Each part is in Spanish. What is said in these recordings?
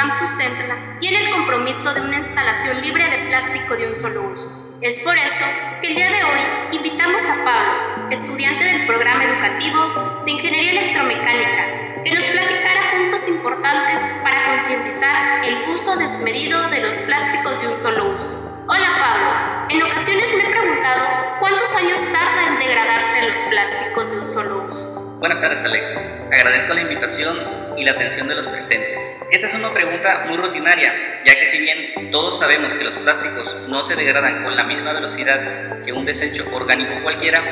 Campus Centra tiene el compromiso de una instalación libre de plástico de un solo uso. Es por eso que el día de hoy invitamos a Pablo, estudiante del programa educativo de Ingeniería Electromecánica, que nos platicara puntos importantes para concientizar el uso desmedido de los plásticos de un solo uso. Hola Pablo, en ocasiones me he preguntado cuántos años tarda en degradarse los plásticos de un solo uso. Buenas tardes Alexa, agradezco la invitación y la atención de los presentes. Esta es una pregunta muy rutinaria, ya que si bien todos sabemos que los plásticos no se degradan con la misma velocidad que un desecho orgánico cualquiera,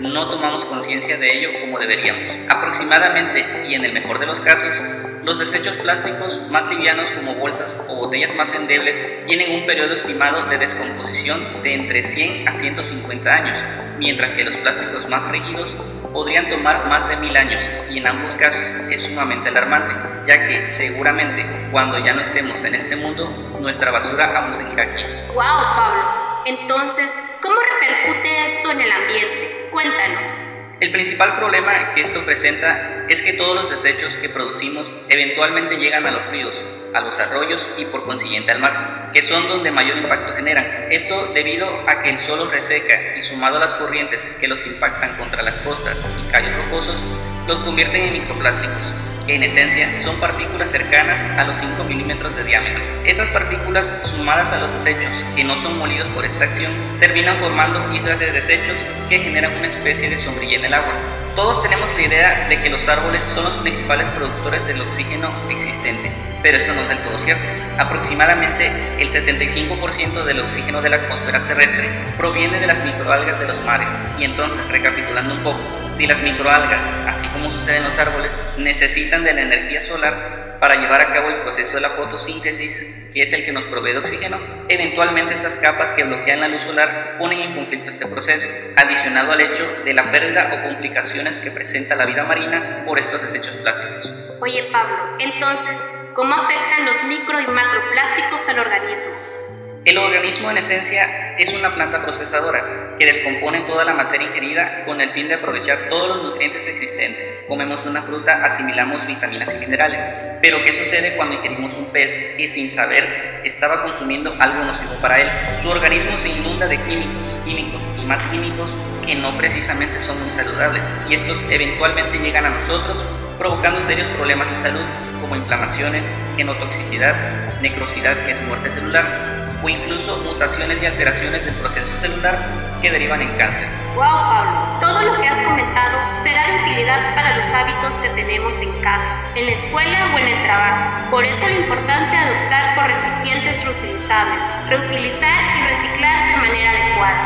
no tomamos conciencia de ello como deberíamos. Aproximadamente, y en el mejor de los casos, los desechos plásticos más livianos como bolsas o botellas más endebles tienen un periodo estimado de descomposición de entre 100 a 150 años, mientras que los plásticos más rígidos podrían tomar más de mil años y en ambos casos es sumamente alarmante, ya que seguramente cuando ya no estemos en este mundo, nuestra basura vamos a seguir aquí. ¡Wow, Pablo! Entonces, ¿cómo repercute esto en el ambiente? Cuéntanos. El principal problema que esto presenta es que todos los desechos que producimos eventualmente llegan a los ríos, a los arroyos y por consiguiente al mar, que son donde mayor impacto generan. Esto debido a que el suelo reseca y sumado a las corrientes que los impactan contra las costas y calles rocosos, los convierten en microplásticos, en esencia son partículas cercanas a los 5 milímetros de diámetro. Estas partículas, sumadas a los desechos que no son molidos por esta acción, terminan formando islas de desechos que generan una especie de sombrilla en el agua. Todos tenemos la idea de que los árboles son los principales productores del oxígeno existente, pero esto no es del todo cierto. Aproximadamente el 75% del oxígeno de la atmósfera terrestre proviene de las microalgas de los mares. Y entonces, recapitulando un poco, si las microalgas, así como sucede en los árboles, necesitan de la energía solar para llevar a cabo el proceso de la fotosíntesis, que es el que nos provee de oxígeno, eventualmente estas capas que bloquean la luz solar ponen en conflicto este proceso, adicionado al hecho de la pérdida o complicaciones que presenta la vida marina por estos desechos plásticos. Oye Pablo, entonces, ¿cómo afectan los micro y macroplásticos al organismo? El organismo en esencia es una planta procesadora que descompone toda la materia ingerida con el fin de aprovechar todos los nutrientes existentes. Comemos una fruta, asimilamos vitaminas y minerales. Pero ¿qué sucede cuando ingerimos un pez que sin saber estaba consumiendo algo nocivo para él? Su organismo se inunda de químicos, químicos y más químicos que no precisamente son muy saludables y estos eventualmente llegan a nosotros provocando serios problemas de salud como inflamaciones, genotoxicidad, necrosidad que es muerte celular o incluso mutaciones y alteraciones del proceso celular que derivan en cáncer. Wow, Pablo, todo lo que has comentado será de utilidad para los hábitos que tenemos en casa, en la escuela o en el trabajo. Por eso la importancia de optar por recipientes reutilizables, reutilizar y reciclar de manera adecuada.